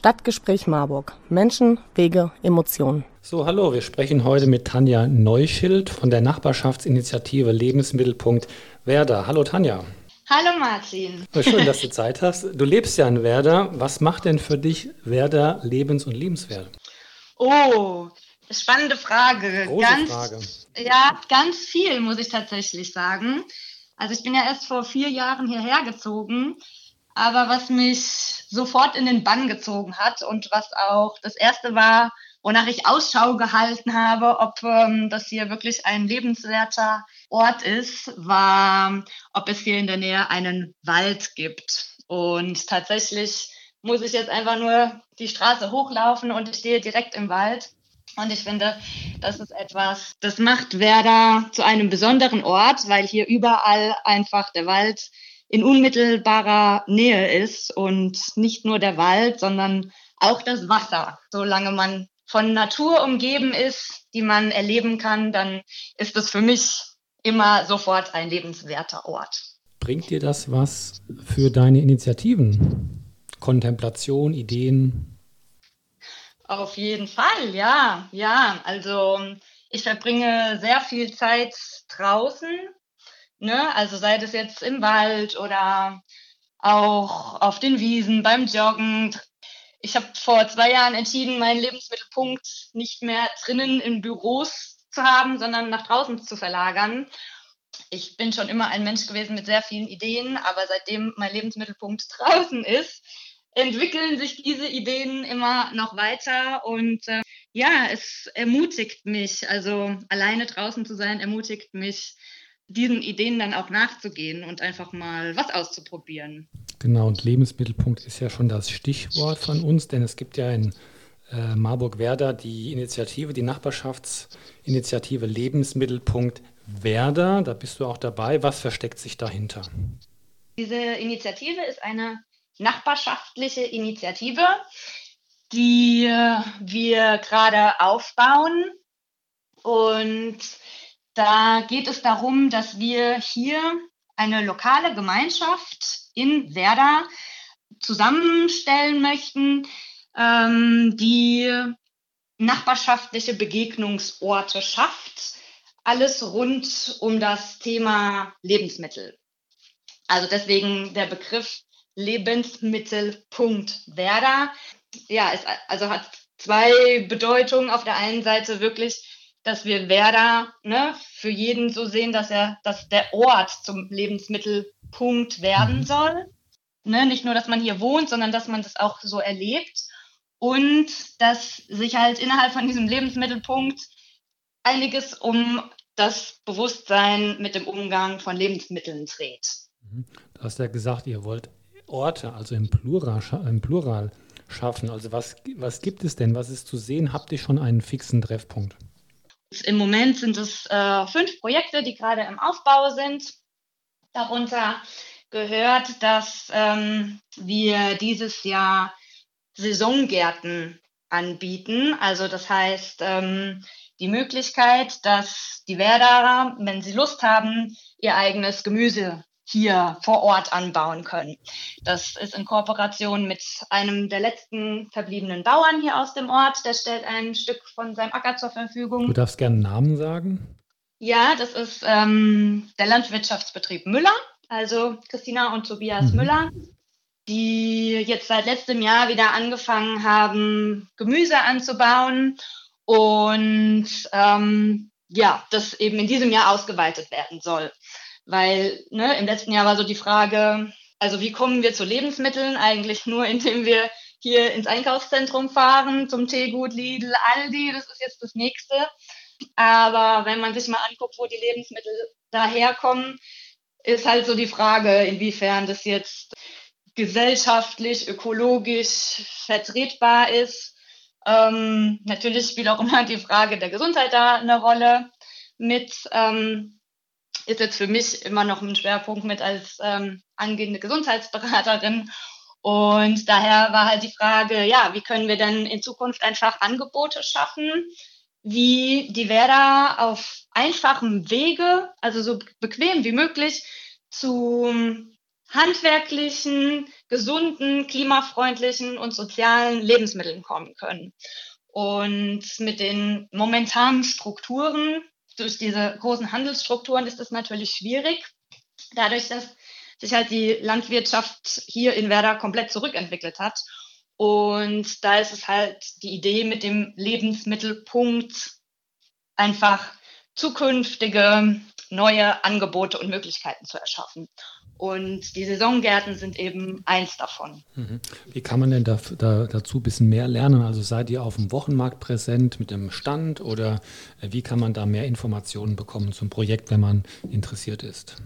Stadtgespräch Marburg. Menschen, Wege, Emotionen. So, hallo, wir sprechen heute mit Tanja Neuschild von der Nachbarschaftsinitiative Lebensmittelpunkt Werder. Hallo Tanja. Hallo Martin. Schön, dass du Zeit hast. Du lebst ja in Werder. Was macht denn für dich Werder lebens- und liebenswert? Oh, spannende Frage. Große ganz, Frage. Ja, ganz viel, muss ich tatsächlich sagen. Also ich bin ja erst vor vier Jahren hierher gezogen aber was mich sofort in den Bann gezogen hat und was auch das erste war, wonach ich Ausschau gehalten habe, ob ähm, das hier wirklich ein lebenswerter Ort ist, war, ob es hier in der Nähe einen Wald gibt. Und tatsächlich muss ich jetzt einfach nur die Straße hochlaufen und ich stehe direkt im Wald. Und ich finde, das ist etwas, das macht Werder zu einem besonderen Ort, weil hier überall einfach der Wald in unmittelbarer Nähe ist und nicht nur der Wald, sondern auch das Wasser. Solange man von Natur umgeben ist, die man erleben kann, dann ist es für mich immer sofort ein lebenswerter Ort. Bringt dir das was für deine Initiativen? Kontemplation, Ideen? Auf jeden Fall, ja, ja. Also ich verbringe sehr viel Zeit draußen Ne? Also sei das jetzt im Wald oder auch auf den Wiesen, beim Joggen. Ich habe vor zwei Jahren entschieden, meinen Lebensmittelpunkt nicht mehr drinnen in Büros zu haben, sondern nach draußen zu verlagern. Ich bin schon immer ein Mensch gewesen mit sehr vielen Ideen, aber seitdem mein Lebensmittelpunkt draußen ist, entwickeln sich diese Ideen immer noch weiter und äh, ja, es ermutigt mich, also alleine draußen zu sein, ermutigt mich, diesen Ideen dann auch nachzugehen und einfach mal was auszuprobieren. Genau, und Lebensmittelpunkt ist ja schon das Stichwort von uns, denn es gibt ja in äh, Marburg-Werder die Initiative, die Nachbarschaftsinitiative Lebensmittelpunkt Werder. Da bist du auch dabei. Was versteckt sich dahinter? Diese Initiative ist eine nachbarschaftliche Initiative, die wir gerade aufbauen und da geht es darum, dass wir hier eine lokale Gemeinschaft in Werder zusammenstellen möchten, ähm, die nachbarschaftliche Begegnungsorte schafft. Alles rund um das Thema Lebensmittel. Also deswegen der Begriff Lebensmittelpunkt Werder. Ja, es also hat zwei Bedeutungen. Auf der einen Seite wirklich dass wir Werder ne, für jeden so sehen, dass er, dass der Ort zum Lebensmittelpunkt werden mhm. soll. Ne, nicht nur, dass man hier wohnt, sondern dass man das auch so erlebt. Und dass sich halt innerhalb von diesem Lebensmittelpunkt einiges um das Bewusstsein mit dem Umgang von Lebensmitteln dreht. Mhm. Du hast ja gesagt, ihr wollt Orte, also im Plural, im Plural schaffen. Also was, was gibt es denn? Was ist zu sehen? Habt ihr schon einen fixen Treffpunkt? Im Moment sind es äh, fünf Projekte, die gerade im Aufbau sind. Darunter gehört, dass ähm, wir dieses Jahr Saisongärten anbieten. Also das heißt, ähm, die Möglichkeit, dass die Werderer, wenn sie Lust haben, ihr eigenes Gemüse hier vor Ort anbauen können. Das ist in Kooperation mit einem der letzten verbliebenen Bauern hier aus dem Ort. Der stellt ein Stück von seinem Acker zur Verfügung. Du darfst gerne Namen sagen. Ja, das ist ähm, der Landwirtschaftsbetrieb Müller, also Christina und Tobias mhm. Müller, die jetzt seit letztem Jahr wieder angefangen haben, Gemüse anzubauen und ähm, ja, das eben in diesem Jahr ausgeweitet werden soll. Weil ne, im letzten Jahr war so die Frage, also wie kommen wir zu Lebensmitteln? Eigentlich nur, indem wir hier ins Einkaufszentrum fahren, zum Teegut, Lidl, Aldi, das ist jetzt das nächste. Aber wenn man sich mal anguckt, wo die Lebensmittel daherkommen, ist halt so die Frage, inwiefern das jetzt gesellschaftlich, ökologisch vertretbar ist. Ähm, natürlich spielt auch immer die Frage der Gesundheit da eine Rolle mit. Ähm, ist jetzt für mich immer noch ein Schwerpunkt mit als ähm, angehende Gesundheitsberaterin. Und daher war halt die Frage, ja, wie können wir denn in Zukunft einfach Angebote schaffen, wie die Werder auf einfachem Wege, also so bequem wie möglich, zu handwerklichen, gesunden, klimafreundlichen und sozialen Lebensmitteln kommen können. Und mit den momentanen Strukturen, durch diese großen Handelsstrukturen ist es natürlich schwierig. Dadurch, dass sich halt die Landwirtschaft hier in Werder komplett zurückentwickelt hat. Und da ist es halt die Idee mit dem Lebensmittelpunkt einfach zukünftige neue Angebote und Möglichkeiten zu erschaffen. Und die Saisongärten sind eben eins davon. Mhm. Wie kann man denn da, da, dazu ein bisschen mehr lernen? Also seid ihr auf dem Wochenmarkt präsent mit dem Stand oder äh, wie kann man da mehr Informationen bekommen zum Projekt, wenn man interessiert ist?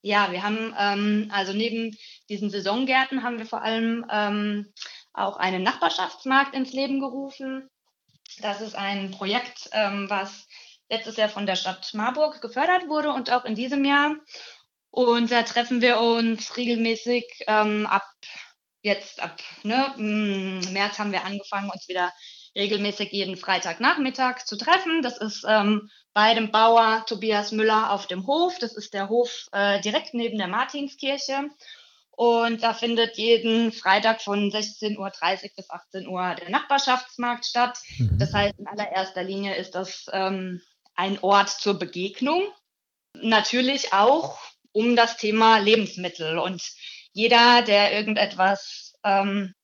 Ja, wir haben ähm, also neben diesen Saisongärten haben wir vor allem ähm, auch einen Nachbarschaftsmarkt ins Leben gerufen. Das ist ein Projekt, ähm, was letztes Jahr von der Stadt Marburg gefördert wurde und auch in diesem Jahr. Und da treffen wir uns regelmäßig ähm, ab jetzt, ab ne, März haben wir angefangen, uns wieder regelmäßig jeden Freitagnachmittag zu treffen. Das ist ähm, bei dem Bauer Tobias Müller auf dem Hof. Das ist der Hof äh, direkt neben der Martinskirche. Und da findet jeden Freitag von 16.30 Uhr bis 18 Uhr der Nachbarschaftsmarkt statt. Mhm. Das heißt, in allererster Linie ist das ähm, ein Ort zur Begegnung. Natürlich auch um das Thema Lebensmittel. Und jeder, der irgendetwas ähm,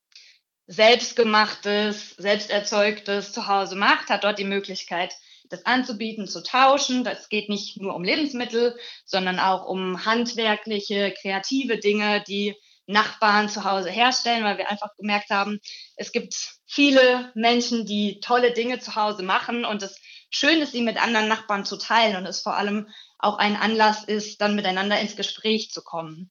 selbstgemachtes, selbsterzeugtes zu Hause macht, hat dort die Möglichkeit, das anzubieten, zu tauschen. Das geht nicht nur um Lebensmittel, sondern auch um handwerkliche, kreative Dinge, die Nachbarn zu Hause herstellen, weil wir einfach gemerkt haben, es gibt viele Menschen, die tolle Dinge zu Hause machen und es schön ist, sie mit anderen Nachbarn zu teilen und es vor allem auch ein Anlass ist, dann miteinander ins Gespräch zu kommen.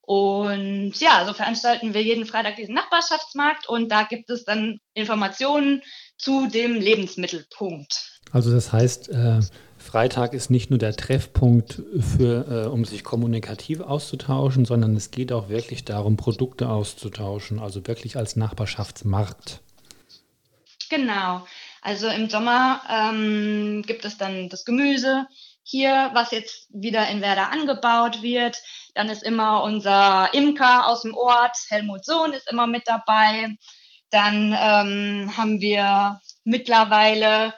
Und ja, so veranstalten wir jeden Freitag diesen Nachbarschaftsmarkt und da gibt es dann Informationen zu dem Lebensmittelpunkt. Also das heißt, äh, Freitag ist nicht nur der Treffpunkt für, äh, um sich kommunikativ auszutauschen, sondern es geht auch wirklich darum, Produkte auszutauschen, also wirklich als Nachbarschaftsmarkt. Genau. Also im Sommer ähm, gibt es dann das Gemüse, hier, was jetzt wieder in Werder angebaut wird. Dann ist immer unser Imker aus dem Ort, Helmut Sohn ist immer mit dabei. Dann ähm, haben wir mittlerweile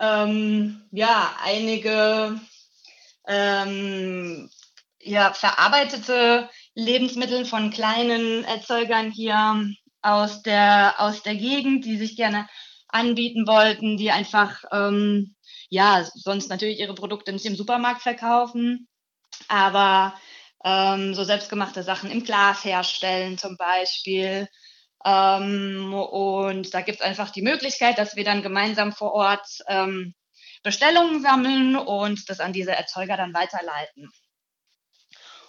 ähm, ja einige ähm, ja, verarbeitete Lebensmittel von kleinen Erzeugern hier aus der, aus der Gegend, die sich gerne anbieten wollten, die einfach ähm, ja, sonst natürlich ihre Produkte nicht im Supermarkt verkaufen, aber ähm, so selbstgemachte Sachen im Glas herstellen zum Beispiel. Ähm, und da gibt es einfach die Möglichkeit, dass wir dann gemeinsam vor Ort ähm, Bestellungen sammeln und das an diese Erzeuger dann weiterleiten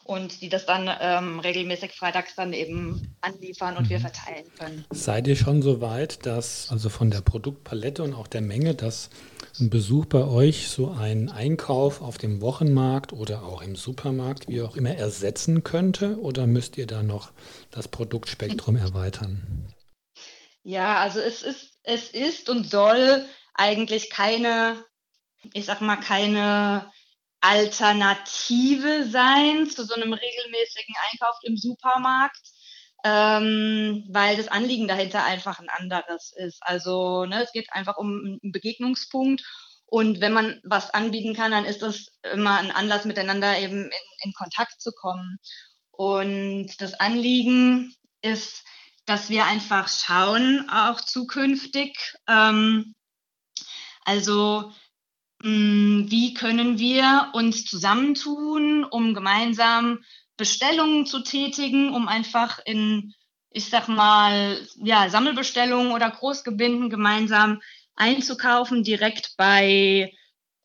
und die das dann ähm, regelmäßig freitags dann eben anliefern und wir mhm. verteilen können. Seid ihr schon so weit, dass also von der Produktpalette und auch der Menge, dass ein Besuch bei euch so einen Einkauf auf dem Wochenmarkt oder auch im Supermarkt, wie auch immer, ersetzen könnte? Oder müsst ihr da noch das Produktspektrum erweitern? Ja, also es ist, es ist und soll eigentlich keine, ich sag mal, keine Alternative sein zu so einem regelmäßigen Einkauf im Supermarkt, ähm, weil das Anliegen dahinter einfach ein anderes ist. Also ne, es geht einfach um einen Begegnungspunkt und wenn man was anbieten kann, dann ist das immer ein Anlass, miteinander eben in, in Kontakt zu kommen. Und das Anliegen ist, dass wir einfach schauen, auch zukünftig, ähm, also wie können wir uns zusammentun, um gemeinsam Bestellungen zu tätigen, um einfach in, ich sag mal, ja, Sammelbestellungen oder Großgebinden gemeinsam einzukaufen, direkt bei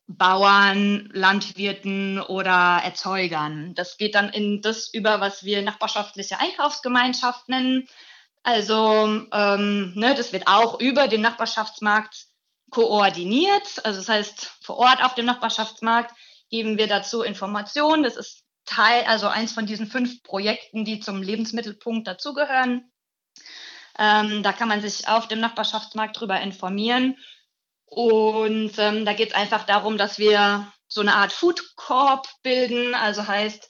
Bauern, Landwirten oder Erzeugern. Das geht dann in das über, was wir nachbarschaftliche Einkaufsgemeinschaft nennen. Also ähm, ne, das wird auch über den Nachbarschaftsmarkt koordiniert. Also das heißt, vor Ort auf dem Nachbarschaftsmarkt geben wir dazu Informationen. Das ist Teil, also eins von diesen fünf Projekten, die zum Lebensmittelpunkt dazugehören. Ähm, da kann man sich auf dem Nachbarschaftsmarkt drüber informieren. Und ähm, da geht es einfach darum, dass wir so eine Art Food Corp bilden. Also heißt,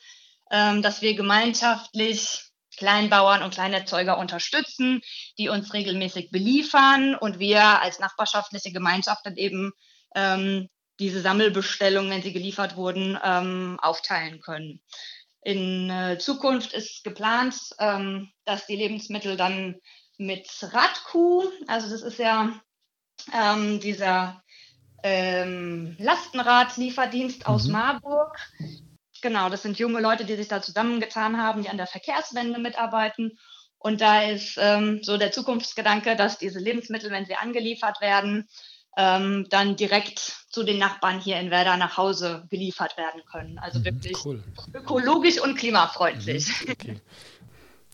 ähm, dass wir gemeinschaftlich Kleinbauern und Kleinerzeuger unterstützen, die uns regelmäßig beliefern und wir als nachbarschaftliche Gemeinschaft dann eben ähm, diese Sammelbestellungen, wenn sie geliefert wurden, ähm, aufteilen können. In äh, Zukunft ist geplant, ähm, dass die Lebensmittel dann mit Radkuh, also das ist ja ähm, dieser ähm, Lastenradlieferdienst aus mhm. Marburg. Genau, das sind junge Leute, die sich da zusammengetan haben, die an der Verkehrswende mitarbeiten. Und da ist ähm, so der Zukunftsgedanke, dass diese Lebensmittel, wenn sie angeliefert werden, ähm, dann direkt zu den Nachbarn hier in Werder nach Hause geliefert werden können. Also mhm, wirklich cool. ökologisch und klimafreundlich. Mhm, okay.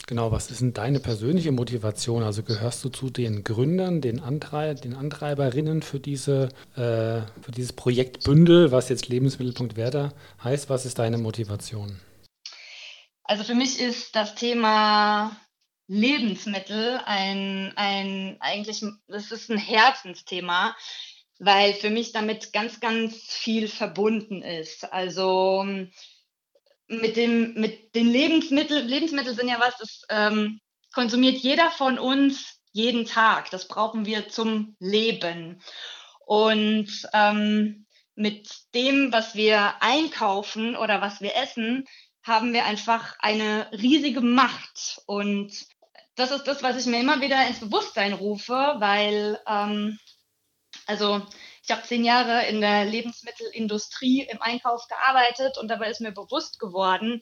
Genau, was ist denn deine persönliche Motivation? Also gehörst du zu den Gründern, den, Antrei den Antreiberinnen für, diese, äh, für dieses Projekt Bündel, was jetzt Lebensmittelpunkt Werder heißt? Was ist deine Motivation? Also für mich ist das Thema Lebensmittel ein, ein eigentlich, das ist ein Herzensthema, weil für mich damit ganz, ganz viel verbunden ist. Also mit dem, mit den Lebensmitteln, Lebensmittel sind ja was, das ähm, konsumiert jeder von uns jeden Tag. Das brauchen wir zum Leben. Und ähm, mit dem, was wir einkaufen oder was wir essen, haben wir einfach eine riesige Macht. Und das ist das, was ich mir immer wieder ins Bewusstsein rufe, weil, ähm, also ich habe zehn Jahre in der Lebensmittelindustrie im Einkauf gearbeitet und dabei ist mir bewusst geworden,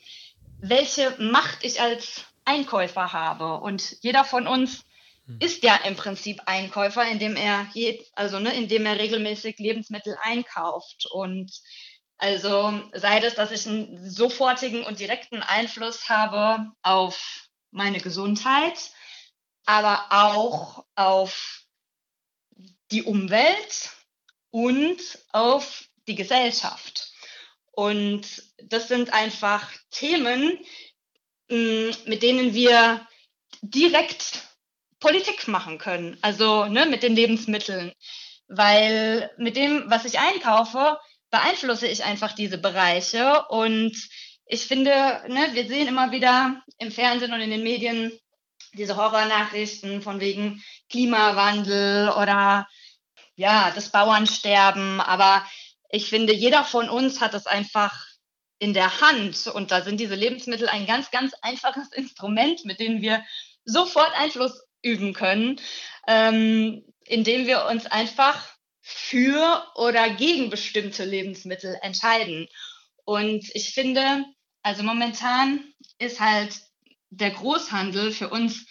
welche Macht ich als Einkäufer habe. Und jeder von uns hm. ist ja im Prinzip Einkäufer, indem er je, also ne, indem er regelmäßig Lebensmittel einkauft. Und also sei es, dass ich einen sofortigen und direkten Einfluss habe auf meine Gesundheit, aber auch auf die Umwelt und auf die Gesellschaft. Und das sind einfach Themen, mm, mit denen wir direkt Politik machen können, also ne, mit den Lebensmitteln. Weil mit dem, was ich einkaufe, beeinflusse ich einfach diese Bereiche. Und ich finde, ne, wir sehen immer wieder im Fernsehen und in den Medien diese Horrornachrichten von wegen Klimawandel oder ja, das Bauernsterben, aber ich finde, jeder von uns hat es einfach in der Hand und da sind diese Lebensmittel ein ganz, ganz einfaches Instrument, mit dem wir sofort Einfluss üben können, ähm, indem wir uns einfach für oder gegen bestimmte Lebensmittel entscheiden. Und ich finde, also momentan ist halt der Großhandel für uns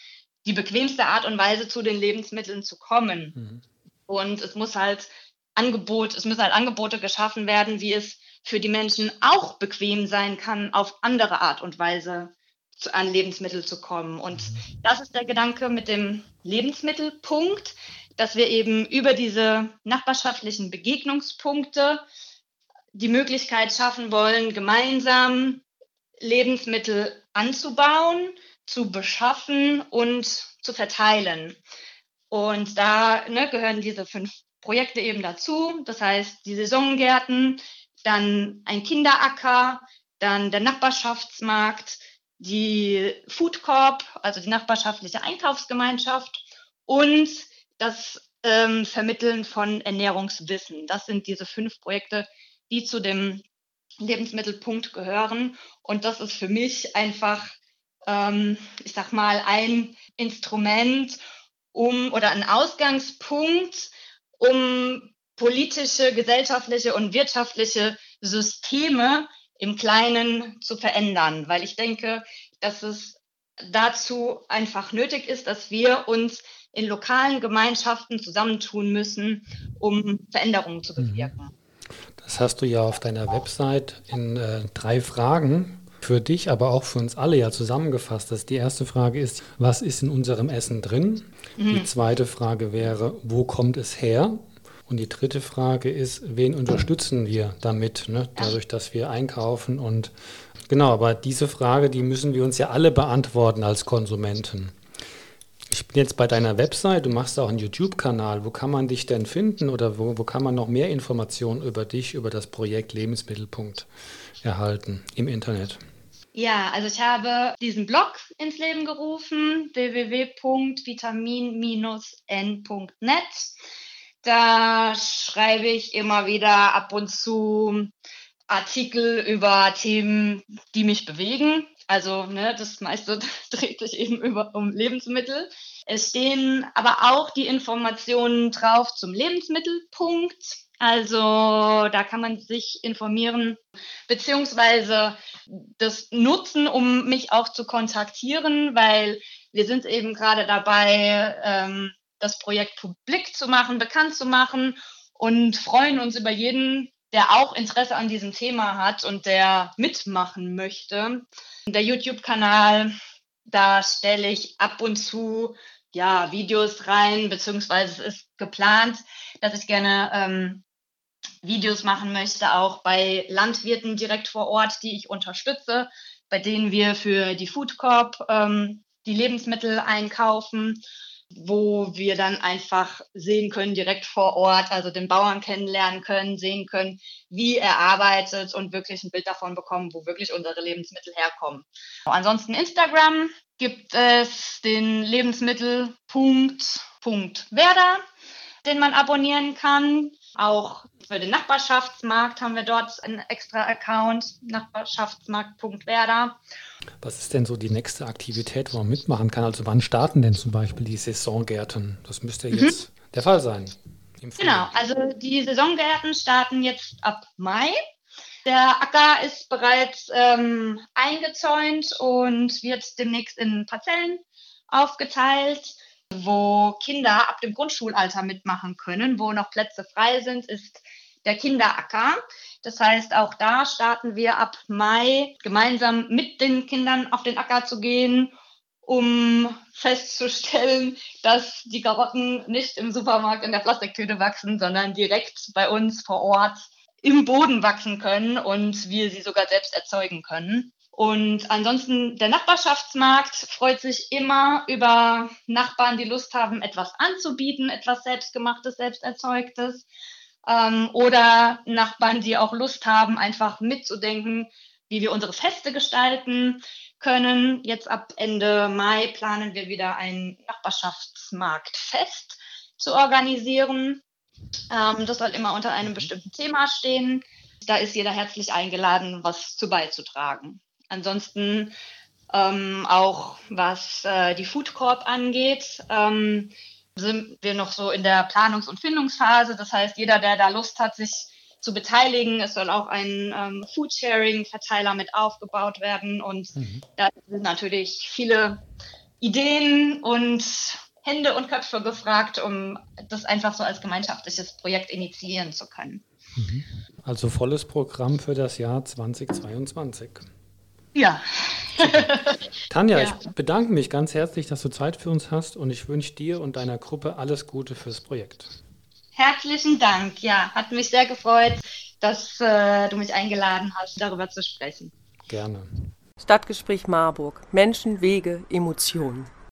die bequemste Art und Weise, zu den Lebensmitteln zu kommen. Mhm. Und es muss halt Angebot, es müssen halt Angebote geschaffen werden, wie es für die Menschen auch bequem sein kann, auf andere Art und Weise zu, an Lebensmittel zu kommen. Und das ist der Gedanke mit dem Lebensmittelpunkt, dass wir eben über diese nachbarschaftlichen Begegnungspunkte die Möglichkeit schaffen wollen, gemeinsam Lebensmittel anzubauen, zu beschaffen und zu verteilen. Und da ne, gehören diese fünf Projekte eben dazu. Das heißt, die Saisongärten, dann ein Kinderacker, dann der Nachbarschaftsmarkt, die Food Corp, also die nachbarschaftliche Einkaufsgemeinschaft und das ähm, Vermitteln von Ernährungswissen. Das sind diese fünf Projekte, die zu dem Lebensmittelpunkt gehören. Und das ist für mich einfach, ähm, ich sag mal, ein Instrument, um oder ein Ausgangspunkt, um politische, gesellschaftliche und wirtschaftliche Systeme im Kleinen zu verändern, weil ich denke, dass es dazu einfach nötig ist, dass wir uns in lokalen Gemeinschaften zusammentun müssen, um Veränderungen zu bewirken. Das hast du ja auf deiner Website in äh, drei Fragen für dich, aber auch für uns alle ja zusammengefasst hast. Die erste Frage ist, was ist in unserem Essen drin? Mhm. Die zweite Frage wäre, wo kommt es her? Und die dritte Frage ist, wen unterstützen wir damit, ne? dadurch, dass wir einkaufen und genau, aber diese Frage, die müssen wir uns ja alle beantworten als Konsumenten. Ich bin jetzt bei deiner Website, du machst auch einen YouTube-Kanal. Wo kann man dich denn finden oder wo, wo kann man noch mehr Informationen über dich, über das Projekt Lebensmittelpunkt erhalten im Internet? Ja, also ich habe diesen Blog ins Leben gerufen, www.vitamin-n.net. Da schreibe ich immer wieder ab und zu Artikel über Themen, die mich bewegen. Also ne, das meiste dreht sich eben über, um Lebensmittel. Es stehen aber auch die Informationen drauf zum Lebensmittelpunkt. Also da kann man sich informieren, beziehungsweise das nutzen, um mich auch zu kontaktieren, weil wir sind eben gerade dabei, ähm, das Projekt publik zu machen, bekannt zu machen und freuen uns über jeden, der auch Interesse an diesem Thema hat und der mitmachen möchte. Der YouTube-Kanal, da stelle ich ab und zu ja, Videos rein, beziehungsweise es ist geplant, dass ich gerne ähm, Videos machen möchte, auch bei Landwirten direkt vor Ort, die ich unterstütze, bei denen wir für die Food Corp ähm, die Lebensmittel einkaufen, wo wir dann einfach sehen können, direkt vor Ort, also den Bauern kennenlernen können, sehen können, wie er arbeitet und wirklich ein Bild davon bekommen, wo wirklich unsere Lebensmittel herkommen. Ansonsten Instagram gibt es den Lebensmittelpunkt Punkt Werder, den man abonnieren kann. Auch für den Nachbarschaftsmarkt haben wir dort einen extra Account, nachbarschaftsmarkt.werder. Was ist denn so die nächste Aktivität, wo man mitmachen kann? Also wann starten denn zum Beispiel die Saisongärten? Das müsste mhm. jetzt der Fall sein. Genau, also die Saisongärten starten jetzt ab Mai. Der Acker ist bereits ähm, eingezäunt und wird demnächst in Parzellen aufgeteilt, wo Kinder ab dem Grundschulalter mitmachen können. Wo noch Plätze frei sind, ist der Kinderacker. Das heißt, auch da starten wir ab Mai gemeinsam mit den Kindern auf den Acker zu gehen, um festzustellen, dass die Karotten nicht im Supermarkt in der Plastiktüte wachsen, sondern direkt bei uns vor Ort im Boden wachsen können und wir sie sogar selbst erzeugen können. Und ansonsten der Nachbarschaftsmarkt freut sich immer über Nachbarn, die Lust haben, etwas anzubieten, etwas selbstgemachtes, selbsterzeugtes. Ähm, oder Nachbarn, die auch Lust haben, einfach mitzudenken, wie wir unsere Feste gestalten können. Jetzt ab Ende Mai planen wir wieder ein Nachbarschaftsmarktfest zu organisieren. Ähm, das soll immer unter einem bestimmten Thema stehen. Da ist jeder herzlich eingeladen, was zu beizutragen. Ansonsten ähm, auch was äh, die Food Corp angeht, ähm, sind wir noch so in der Planungs- und Findungsphase. Das heißt, jeder, der da Lust hat, sich zu beteiligen, es soll auch ein ähm, Foodsharing-Verteiler mit aufgebaut werden. Und mhm. da sind natürlich viele Ideen und Hände und Köpfe gefragt, um das einfach so als gemeinschaftliches Projekt initiieren zu können. Mhm. Also volles Programm für das Jahr 2022. Ja. Tanja, ja. ich bedanke mich ganz herzlich, dass du Zeit für uns hast und ich wünsche dir und deiner Gruppe alles Gute fürs Projekt. Herzlichen Dank. Ja, hat mich sehr gefreut, dass äh, du mich eingeladen hast, darüber zu sprechen. Gerne. Stadtgespräch Marburg. Menschen, Wege, Emotionen.